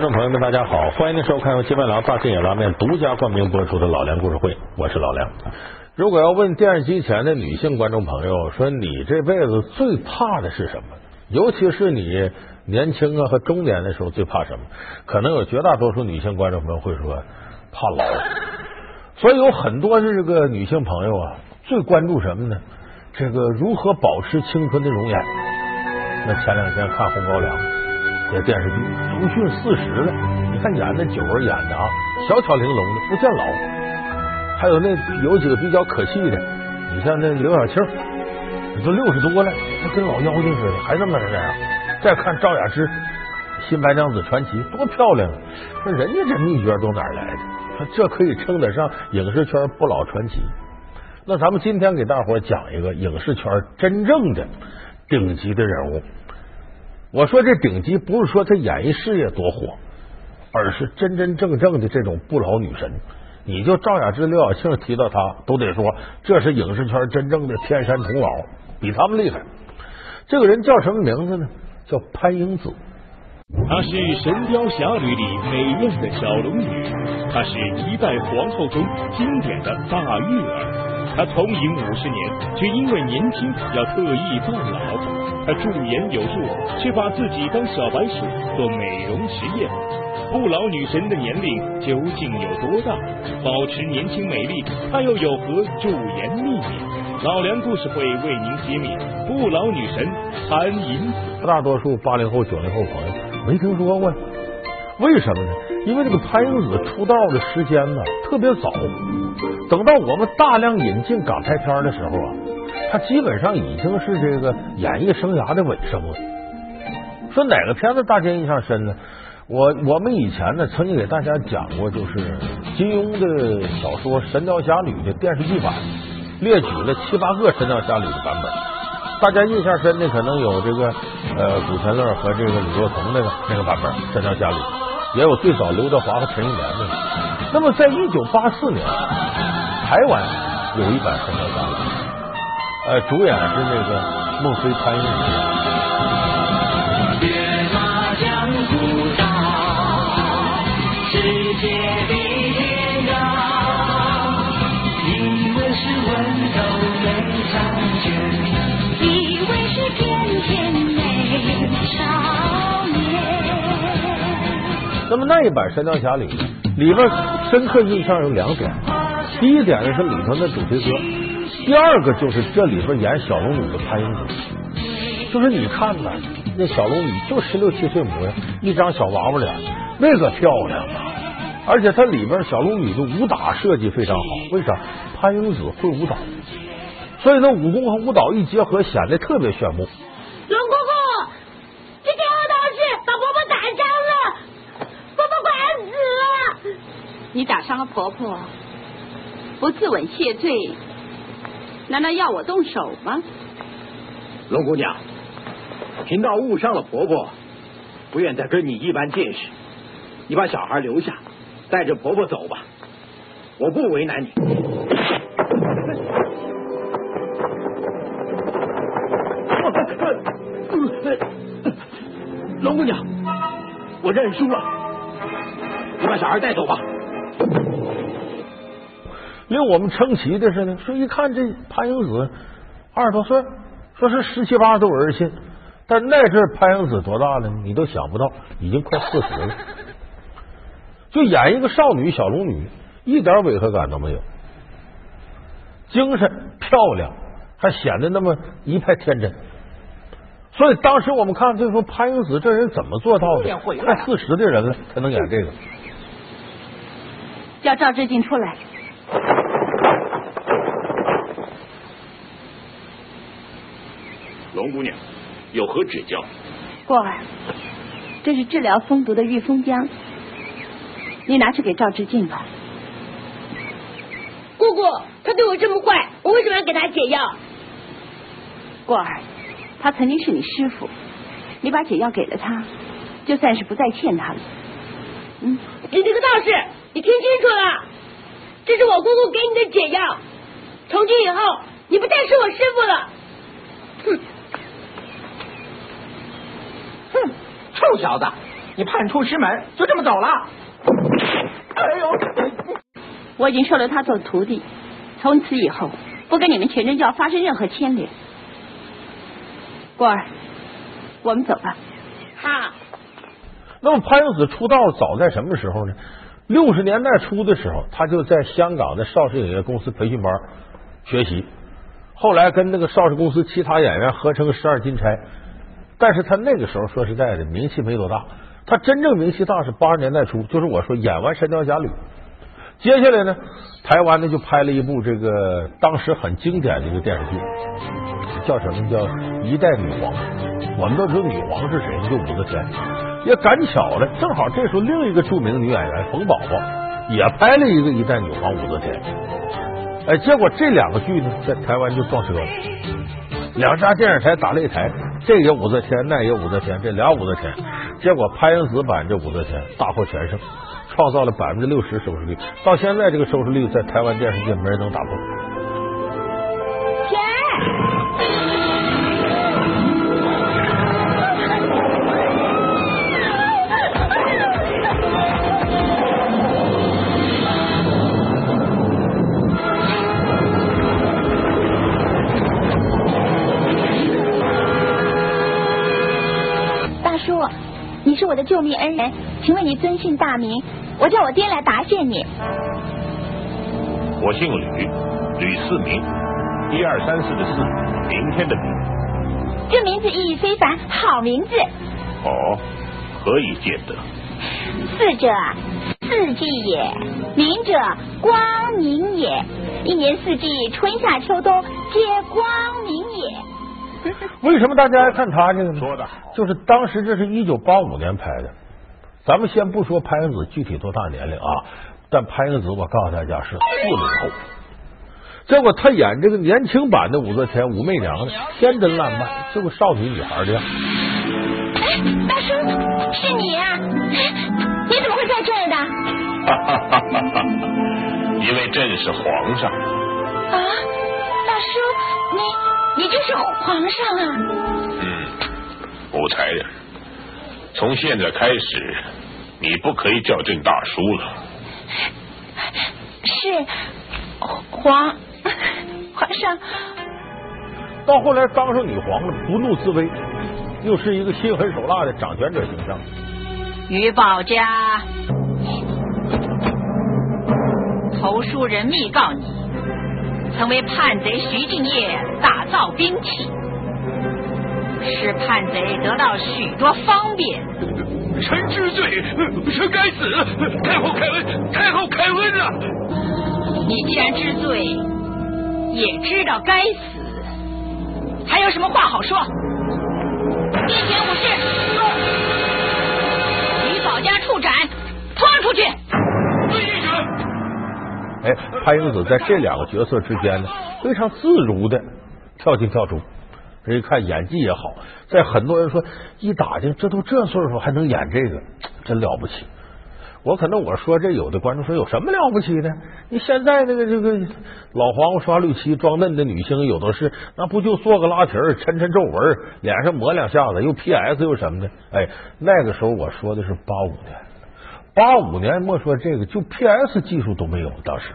观众朋友们，大家好，欢迎您收看由金麦郎大金野拉面独家冠名播出的《老梁故事会》，我是老梁。如果要问电视机前的女性观众朋友说，你这辈子最怕的是什么？尤其是你年轻啊和中年的时候最怕什么？可能有绝大多数女性观众朋友会说怕老。所以有很多的这个女性朋友啊，最关注什么呢？这个如何保持青春的容颜？那前两天看《红高粱》这电视剧，朱迅四十了，你看演的九儿演的啊，小巧玲珑的，不见老。还有那有几个比较可气的，你像那刘晓庆，你都六十多了，跟老妖精似的，还那么那样。再看赵雅芝，《新白娘子传奇》多漂亮啊！说人家这秘诀都哪儿来的？说这可以称得上影视圈不老传奇。那咱们今天给大伙讲一个影视圈真正的顶级的人物。我说这顶级不是说他演艺事业多火，而是真真正正的这种不老女神。你就赵雅芝、刘晓庆提到她，都得说这是影视圈真正的天山童姥，比他们厉害。这个人叫什么名字呢？叫潘英子。她是《神雕侠侣》里美艳的小龙女，她是一代皇后中经典的大玉儿。她从影五十年，却因为年轻要特意扮老。驻颜有术，却把自己当小白鼠做美容实验。不老女神的年龄究竟有多大？保持年轻美丽，她又有何驻颜秘密？老梁故事会为您揭秘不老女神潘银子。大多数八零后、九零后朋友没听说过，为什么呢？因为这个潘英子出道的时间呢特别早，等到我们大量引进港台片的时候啊，他基本上已经是这个演艺生涯的尾声了。说哪个片子大家印象深呢？我我们以前呢曾经给大家讲过，就是金庸的小说《神雕侠侣》的电视剧版，列举了七八个《神雕侠侣》的版本。大家印象深的可能有这个呃古天乐和这个李若彤那个那个版本《神雕侠侣》，也有最早刘德华和陈玉莲的。那么在一九八四年，台湾有一版《神雕侠侣》，呃，主演是那个孟非、潘英子。那么那一版《神雕侠侣》，里边深刻印象有两点。第一点呢是里头的主题歌，第二个就是这里边演小龙女的潘英子。就是你看呐，那小龙女就十六七岁模样，一张小娃娃脸，那个漂亮啊！而且它里边小龙女的武打设计非常好，为啥？潘英子会舞蹈，所以那武功和舞蹈一结合，显得特别炫目。龙公公，这天后道是把婆婆打伤了，婆婆快要死了。你打伤了婆婆，不自刎谢罪，难道要我动手吗？龙姑娘，贫道误伤了婆婆，不愿再跟你一般见识。你把小孩留下，带着婆婆走吧，我不为难你。龙姑娘，我认输了，你把小孩带走吧。令我们称奇的是呢，说一看这潘英子二十多岁，说是十七八都有人信，但那阵潘英子多大了？你都想不到，已经快四十了。就演一个少女小龙女，一点违和感都没有，精神漂亮，还显得那么一派天真。所以当时我们看，就说潘英子这人怎么做到的？快四十的人了才能演这个。叫赵志敬出来。龙姑娘有何指教？过儿，这是治疗风毒的御风浆，你拿去给赵志敬吧。姑姑，他对我这么坏，我为什么要给他解药？过儿，他曾经是你师傅，你把解药给了他，就算是不再欠他了。嗯，你这个道士，你听清楚了，这是我姑姑给你的解药，从今以后你不再是我师傅了。臭小子，你叛出师门，就这么走了？哎呦！我已经收了他做徒弟，从此以后不跟你们全真教发生任何牵连。过儿，我们走吧。好。那么潘英子出道早在什么时候呢？六十年代初的时候，他就在香港的邵氏影业公司培训班学习，后来跟那个邵氏公司其他演员合成《十二金钗》，但是他那个时候说实在的，名气没多大。他真正名气大是八十年代初，就是我说演完《神雕侠侣》，接下来呢，台湾呢就拍了一部这个当时很经典的一个电视剧，叫什么叫《一代女皇》。我们都知道女皇是谁，就武则天。也赶巧了，正好这时候另一个著名女演员冯宝宝也拍了一个《一代女皇武则天》。哎，结果这两个剧呢，在台湾就撞车了，两家电视台打擂台，这也武则天，那也武则天，这俩武则天。结果潘迎紫版这武则天大获全胜，创造了百分之六十收视率。到现在这个收视率在台湾电视界没人能打破。请问你尊姓大名？我叫我爹来答谢你。我姓吕，吕四明，一二三四的四，明天的明。这名字意义非凡，好名字。哦，何以见得？四者，四季也；明者，光明也。一年四季，春夏秋冬，皆光明也。为什么大家爱看他这个呢？说的就是当时这是一九八五年拍的。咱们先不说潘迎紫具体多大年龄啊，但潘迎紫我告诉大家是四零后。结果他演这个年轻版的武则天武媚娘呢，天真烂漫，就个少女女孩的样。哎，大叔，是你呀？你怎么会在这儿的？哈哈哈哈哈！因为朕是皇上。啊，大叔，你。你就是皇上啊！嗯，武才人，从现在开始，你不可以叫朕大叔了。是皇皇上。到后来当上女皇了，不怒自威，又是一个心狠手辣的掌权者形象。于宝家，投书人密告你。曾为叛贼徐敬业打造兵器，使叛贼得到许多方便。臣知罪，臣该死。太后开恩，太后开恩了。你既然知罪，也知道该死，还有什么话好说？殿前武士，李保家处斩，拖出去。哎，潘英子在这两个角色之间呢，非常自如的跳进跳出。这一看演技也好，在很多人说一打听，这都这岁数还能演这个，真了不起。我可能我说这，有的观众说有什么了不起的？你现在那个这个老黄瓜刷绿漆装嫩的女星有的是，那不就做个拉皮儿、抻抻皱纹、脸上抹两下子，又 P S 又什么的？哎，那个时候我说的是八五年。八五年，莫说这个，就 P S 技术都没有，当时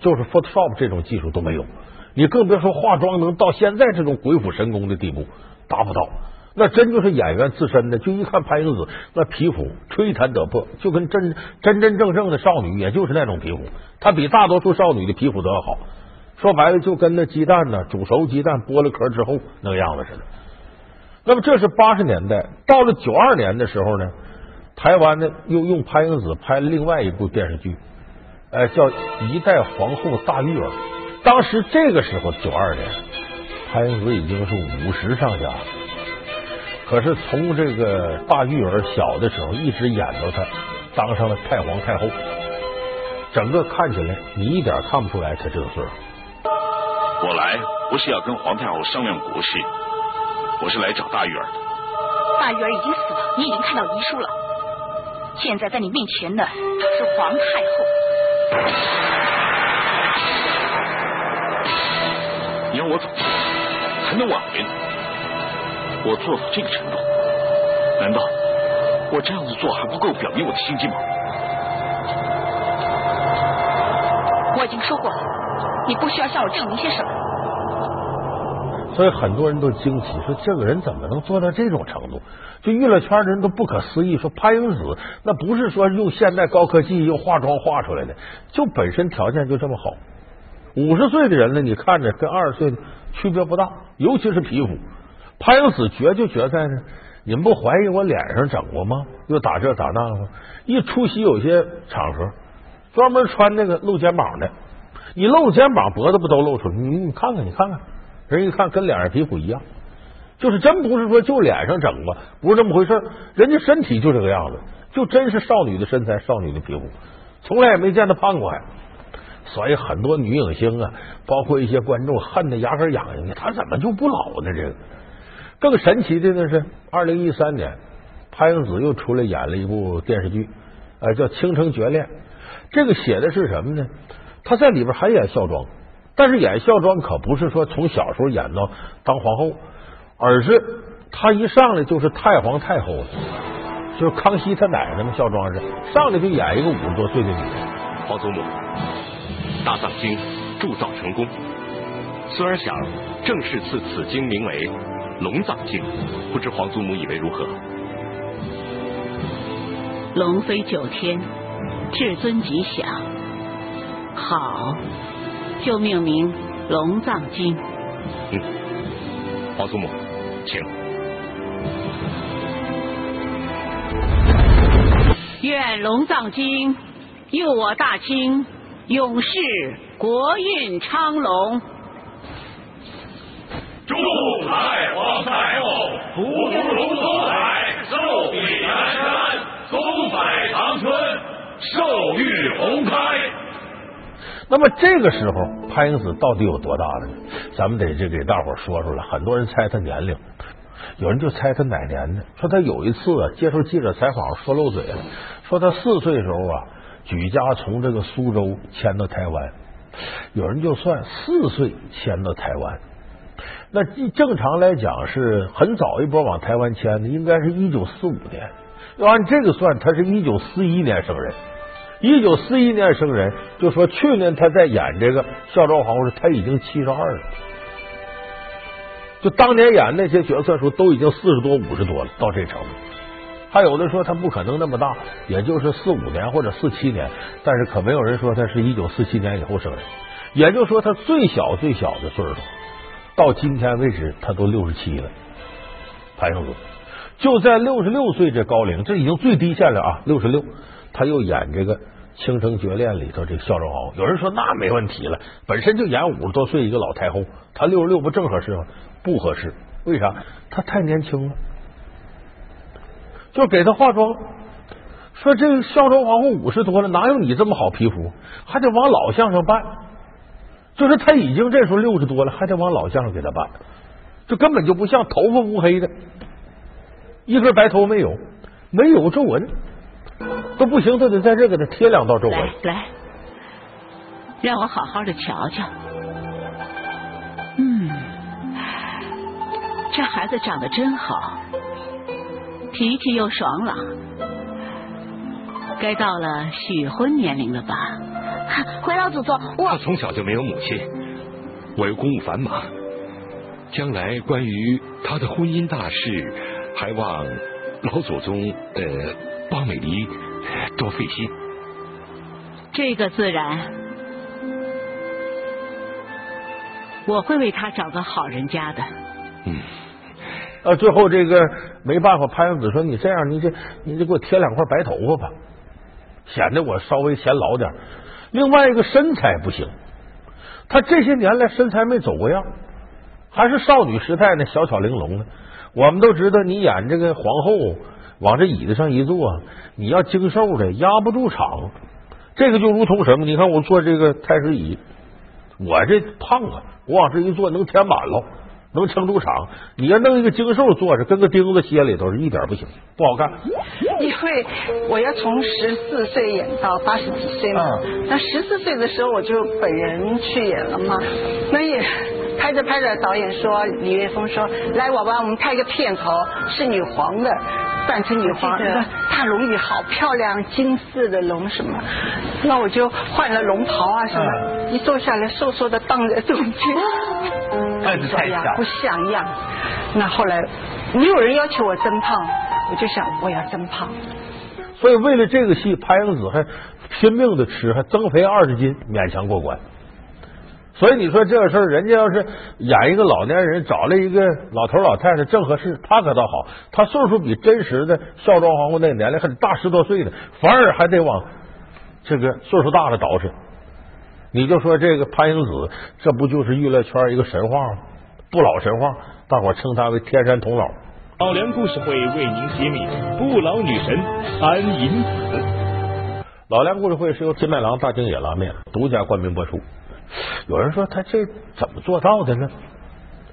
就是 Photoshop 这种技术都没有，你更别说化妆能到现在这种鬼斧神工的地步，达不到。那真就是演员自身的，就一看潘迎紫那皮肤吹弹得破，就跟真真真正正的少女，也就是那种皮肤，她比大多数少女的皮肤都要好。说白了，就跟那鸡蛋呢，煮熟鸡蛋剥了壳之后那个样子似的。那么这是八十年代，到了九二年的时候呢？台湾呢，又用潘迎紫拍了另外一部电视剧，呃，叫《一代皇后大玉儿》。当时这个时候，九二年，潘迎紫已经是五十上下，可是从这个大玉儿小的时候一直演到她当上了太皇太后，整个看起来你一点看不出来她这个岁数。我来不是要跟皇太后商量国事，我是来找大玉儿的。大玉儿已经死了，你已经看到遗书了。现在在你面前的是皇太后，你让我怎么做才能挽回呢？我做到这个程度，难道我这样子做还不够表明我的心机吗？我已经说过了，你不需要向我证明些什么。所以很多人都惊奇，说这个人怎么能做到这种程度？就娱乐圈的人都不可思议，说潘迎紫那不是说用现代高科技用化妆化出来的，就本身条件就这么好。五十岁的人呢，你看着跟二十岁的区别不大，尤其是皮肤。潘迎紫绝就绝在呢，你们不怀疑我脸上整过吗？又打这打那吗？一出席有些场合，专门穿那个露肩膀的，你露肩膀脖子不都露出来？你你看看，你看看，人一看跟脸上皮肤一样，就是真不是说就脸上整过，不是这么回事人家身体就这个样子，就真是少女的身材，少女的皮肤，从来也没见她胖过还。所以很多女影星啊，包括一些观众恨得牙根痒痒的，她怎么就不老呢？这个。更神奇的呢是，二零一三年，潘迎紫又出来演了一部电视剧，叫《倾城绝恋》。这个写的是什么呢？她在里边还演孝庄，但是演孝庄可不是说从小时候演到当皇后，而是她一上来就是太皇太后，就是康熙他奶奶嘛。孝庄是上来就演一个五十多岁的女人。皇祖母，大藏经铸造成功，孙儿想正式赐此经名为。龙藏经，不知皇祖母以为如何？龙飞九天，至尊吉祥。好，就命名龙藏经。嗯，皇祖母，请。愿龙藏经佑我大清，永世国运昌隆。祝太皇太后福如东海，寿比南山，风采长春，寿与红开。那么这个时候，潘英子到底有多大了呢？咱们得这给大伙说出来。很多人猜他年龄，有人就猜他哪年呢？说他有一次啊，接受记者采访说漏嘴了，说他四岁的时候啊，举家从这个苏州迁到台湾。有人就算四岁迁到台湾。那正常来讲是很早一波往台湾迁的，应该是一九四五年。要按这个算，他是一九四一年生人。一九四一年生人，就说去年他在演这个孝庄皇后时，他已经七十二了。就当年演那些角色时候，都已经四十多、五十多了，到这程度。还有的说他不可能那么大，也就是四五年或者四七年，但是可没有人说他是一九四七年以后生人。也就是说，他最小最小的岁数。到今天为止，他都六十七了。潘迎紫就在六十六岁这高龄，这已经最低限了啊！六十六，他又演这个《倾城绝恋》里头这个孝庄皇后。有人说那没问题了，本身就演五十多岁一个老太后，他六十六不正合适吗？不合适，为啥？他太年轻了。就给他化妆，说这孝庄皇后五十多了，哪有你这么好皮肤？还得往老相上办。就是他已经这时候六十多了，还得往老相上给他办，这根本就不像头发乌黑的，一根白头没有，没有皱纹都不行，都得在这给他贴两道皱纹。来，让我好好的瞧瞧。嗯，这孩子长得真好，脾气又爽朗，该到了许婚年龄了吧？回老祖宗，我他从小就没有母亲，我又公务繁忙，将来关于他的婚姻大事，还望老祖宗呃帮美离多费心。这个自然，我会为他找个好人家的。嗯，啊，最后这个没办法，潘阳子说：“你这样，你这你就给我贴两块白头发吧，显得我稍微显老点。”另外一个身材不行，她这些年来身材没走过样，还是少女时代那小巧玲珑的。我们都知道，你演这个皇后，往这椅子上一坐，你要精瘦的压不住场。这个就如同什么？你看我坐这个太师椅，我这胖啊，我往这一坐能填满了。能撑住场，你要弄一个精瘦坐着，跟个钉子歇里头，一点不行，不好看。因为我要从十四岁演到八十几岁嘛，那十四岁的时候我就本人去演了嘛，那也拍着拍着，导演说李岳峰说：“来，娃娃，我们拍一个片头，是女皇的，扮成女皇，的大龙椅好漂亮，金色的龙什么。”那我就换了龙袍啊什么，一坐下来，瘦瘦的荡在中间，太子太小，不像样。那后来没有人要求我增胖，我就想我要增胖。所以为了这个戏，潘迎紫还拼命的吃，还增肥二十斤，勉强过关。所以你说这个事儿，人家要是演一个老年人，找了一个老头老太太正合适，他可倒好，他岁数比真实的孝庄皇后那个年龄还得大十多岁呢，反而还得往这个岁数大了捯饬。你就说这个潘迎紫，这不就是娱乐圈一个神话吗？不老神话，大伙称她为天山童姥。老梁故事会为您揭秘不老女神潘迎紫。老梁故事会是由金麦郎大京野拉面独家冠名播出。有人说他这怎么做到的呢？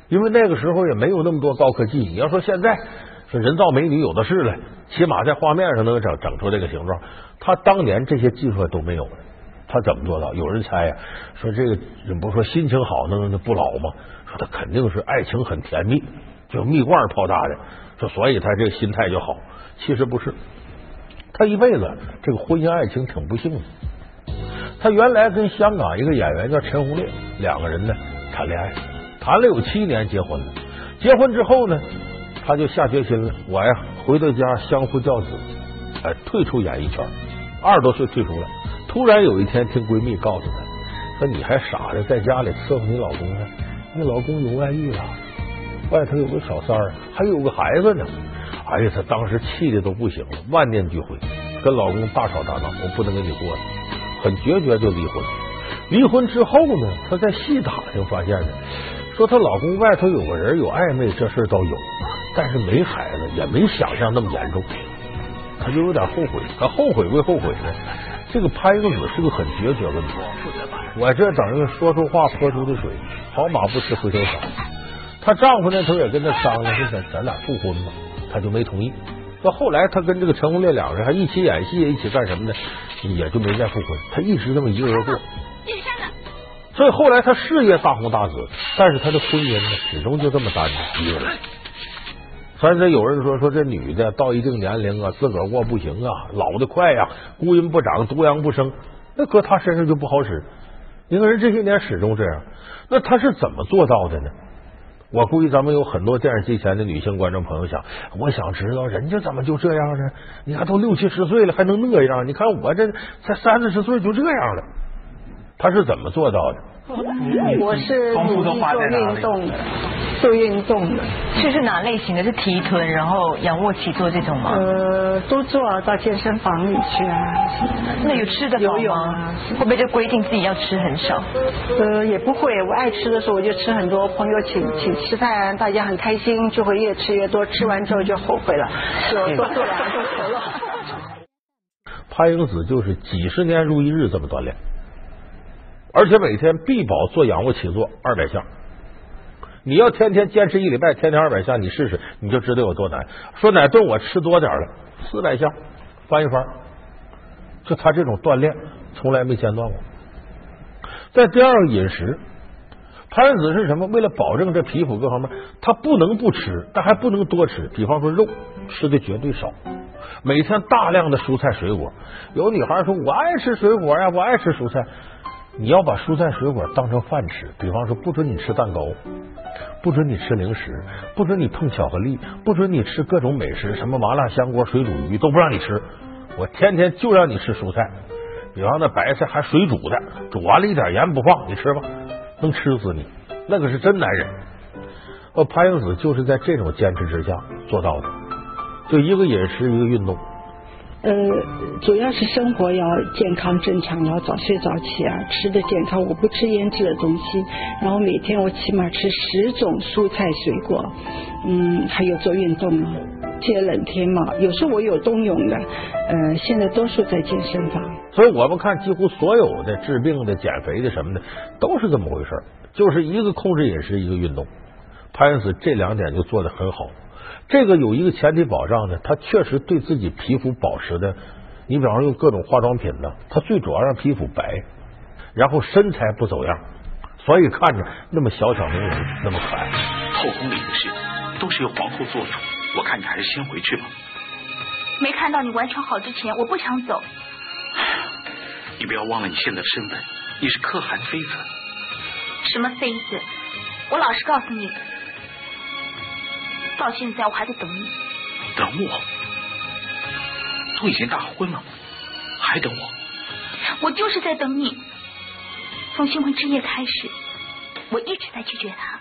因为那个时候也没有那么多高科技。你要说现在说人造美女有的是了，起码在画面上能整整出这个形状。他当年这些技术都没有，他怎么做到？有人猜呀，说这个人不说心情好能不老吗？说他肯定是爱情很甜蜜，就蜜罐泡大的，说所以他这个心态就好。其实不是，他一辈子这个婚姻爱情挺不幸的。他原来跟香港一个演员叫陈红烈，两个人呢谈恋爱，谈了有七年，结婚了。结婚之后呢，他就下决心了，我呀回到家相夫教子，哎，退出演艺圈。二十多岁退出了，突然有一天听闺蜜告诉她，说你还傻着在家里伺候你老公呢，你老公有外遇了，外头有个小三儿，还有个孩子呢。哎呀，她当时气的都不行了，万念俱灰，跟老公大吵大闹，我不能跟你过了。很决绝就离婚，离婚之后呢，她在细打听发现呢，说她老公外头有个人有暧昧，这事倒有，但是没孩子，也没想象那么严重，她就有点后悔。她后悔归后悔呢，这个拍个子是个很决绝的女人，我这等于说出话泼出的水，好马不吃回头草。她丈夫那头也跟她商量，说咱咱俩复婚吧，她就没同意。到后来，她跟这个陈红烈两个人还一起演戏，一起干什么呢？也就没再复婚，她一直这么一个人过。所以后来她事业大红大紫，但是她的婚姻呢，始终就这么单着一个人。反正有人说说这女的到一定年龄啊，自个儿过不行啊，老的快呀，孤阴不长，独阳不生，那搁她身上就不好使。一个人这些年始终这样，那她是怎么做到的呢？我估计咱们有很多电视机前的女性观众朋友想，我想知道人家怎么就这样呢？你看都六七十岁了还能那样？你看我这才三四十岁就这样了，她是怎么做到的？我是努力做运动的，做运动的。这是哪类型的？是提臀，然后仰卧起坐这种吗？呃，都做啊，到健身房里去啊。那有吃的游泳啊？会不会就规定自己要吃很少？呃，也不会。我爱吃的时候我就吃很多，朋友请请吃饭，大家很开心，就会越吃越多。吃完之后就后悔了，就多做两个钟头了。潘英子就是几十年如一日这么锻炼。而且每天必保做仰卧起坐二百下，你要天天坚持一礼拜，天天二百下，你试试，你就知道有多难。说哪顿我吃多点了，四百下翻一番，就他这种锻炼从来没间断过。再第二个饮食，潘子是什么？为了保证这皮肤各方面，他不能不吃，但还不能多吃。比方说肉吃的绝对少，每天大量的蔬菜水果。有女孩说：“我爱吃水果呀，我爱吃蔬菜。”你要把蔬菜水果当成饭吃，比方说不准你吃蛋糕，不准你吃零食，不准你碰巧克力，不准你吃各种美食，什么麻辣香锅、水煮鱼都不让你吃。我天天就让你吃蔬菜，比方那白菜还水煮的，煮完了一点盐不放，你吃吧，能吃死你。那可是真男人。我潘英子就是在这种坚持之下做到的，就一个饮食，一个运动。呃，主要是生活要健康正常，要早睡早起啊，吃的健康，我不吃腌制的东西，然后每天我起码吃十种蔬菜水果，嗯，还有做运动嘛，接冷天嘛，有时候我有冬泳的，呃，现在多数在健身房。所以我们看，几乎所有的治病的、减肥的什么的，都是这么回事就是一个控制饮食，一个运动。潘迎紫这两点就做的很好。这个有一个前提保障呢，他确实对自己皮肤保持的，你比方说用各种化妆品呢，它最主要让皮肤白，然后身材不走样。所以看着那么小巧玲珑，那么可爱。后宫里的事都是由皇后做主，我看你还是先回去吧。没看到你完全好之前，我不想走。你不要忘了你现在的身份，你是可汗妃子。什么妃子？我老实告诉你，到现在我还在等你。等我？都已经大婚了，还等我？我就是在等你。从新婚之夜开始，我一直在拒绝他。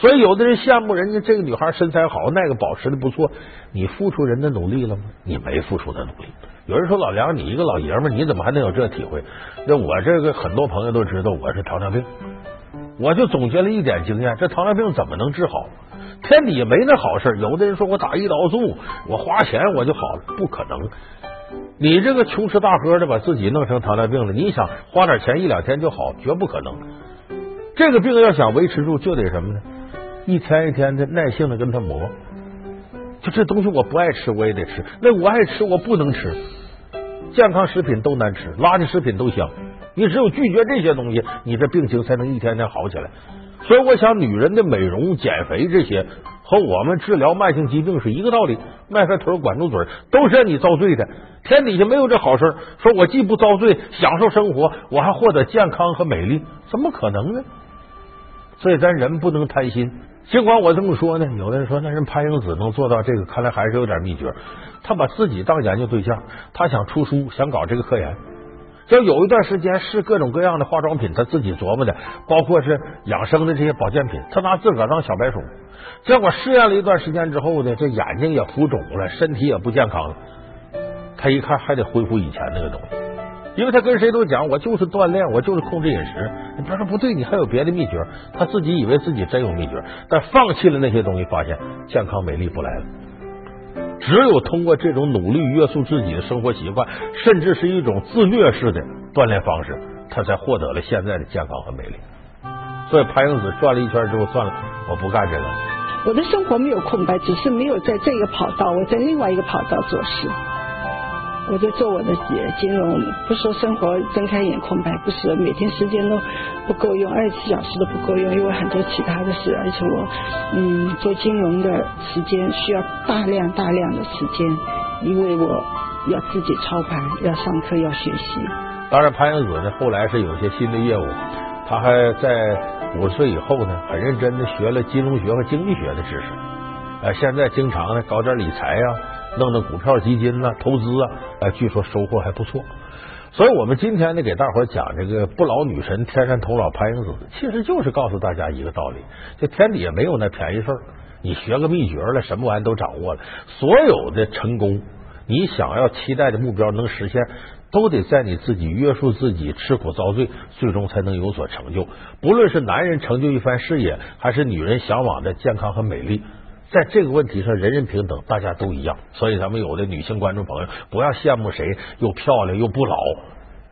所以，有的人羡慕人家这个女孩身材好，那个保持的不错。你付出人的努力了吗？你没付出的努力。有人说老梁，你一个老爷们，你怎么还能有这体会？那我这个很多朋友都知道我是糖尿病，我就总结了一点经验：这糖尿病怎么能治好？天底下没那好事。有的人说我打胰岛素，我花钱我就好了，不可能。你这个穷吃大喝的把自己弄成糖尿病了，你想花点钱一两天就好，绝不可能。这个病要想维持住，就得什么呢？一天一天的耐性的跟他磨，就这东西我不爱吃我也得吃，那我爱吃我不能吃，健康食品都难吃，垃圾食品都香，你只有拒绝这些东西，你这病情才能一天天好起来。所以我想，女人的美容、减肥这些和我们治疗慢性疾病是一个道理，迈开腿管住嘴都是让你遭罪的。天底下没有这好事，说我既不遭罪，享受生活，我还获得健康和美丽，怎么可能呢？所以咱人不能贪心。尽管我这么说呢，有的人说那人潘英子能做到这个，看来还是有点秘诀。他把自己当研究对象，他想出书，想搞这个科研。就有一段时间试各种各样的化妆品，他自己琢磨的，包括是养生的这些保健品，他拿自个儿当小白鼠。结果试验了一段时间之后呢，这眼睛也浮肿了，身体也不健康了。他一看还得恢复以前那个东西。因为他跟谁都讲，我就是锻炼，我就是控制饮食。你别说不对，你还有别的秘诀。他自己以为自己真有秘诀，但放弃了那些东西，发现健康美丽不来了。只有通过这种努力约束自己的生活习惯，甚至是一种自虐式的锻炼方式，他才获得了现在的健康和美丽。所以潘英子转了一圈之后，算了，我不干这个。我的生活没有空白，只是没有在这个跑道，我在另外一个跑道做事。我在做我的金融，不说生活睁开眼空白，不是每天时间都不够用，二十四小时都不够用，因为很多其他的事，而且我嗯做金融的时间需要大量大量的时间，因为我要自己操盘，要上课，要学习。当然，潘英子呢后来是有些新的业务，他还在五十岁以后呢，很认真的学了金融学和经济学的知识，呃，现在经常呢搞点理财呀。弄弄股票基金呐，投资啊，哎，据说收获还不错。所以，我们今天呢，给大伙讲这个不老女神天山童姥潘英子，其实就是告诉大家一个道理：这天底下没有那便宜事儿。你学个秘诀了，什么玩意都掌握了，所有的成功，你想要期待的目标能实现，都得在你自己约束自己、吃苦遭罪，最终才能有所成就。不论是男人成就一番事业，还是女人向往的健康和美丽。在这个问题上，人人平等，大家都一样。所以，咱们有的女性观众朋友，不要羡慕谁又漂亮又不老。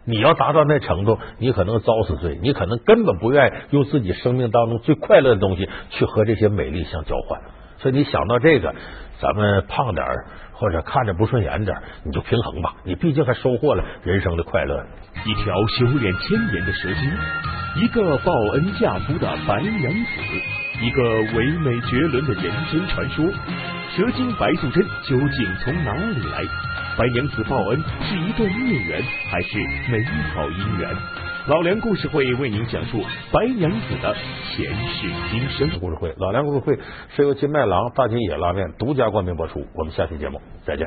你要达到那程度，你可能遭死罪，你可能根本不愿意用自己生命当中最快乐的东西去和这些美丽相交换。所以，你想到这个，咱们胖点儿或者看着不顺眼点儿你就平衡吧。你毕竟还收获了人生的快乐。一条修炼千年的蛇精，一个报恩嫁夫的白娘子。一个唯美绝伦的人间传说，蛇精白素贞究竟从哪里来？白娘子报恩是一段孽缘还是美好姻缘？老梁故事会为您讲述白娘子的前世今生。故事会，老梁故事会是由金麦郎大金野拉面独家冠名播出。我们下期节目再见。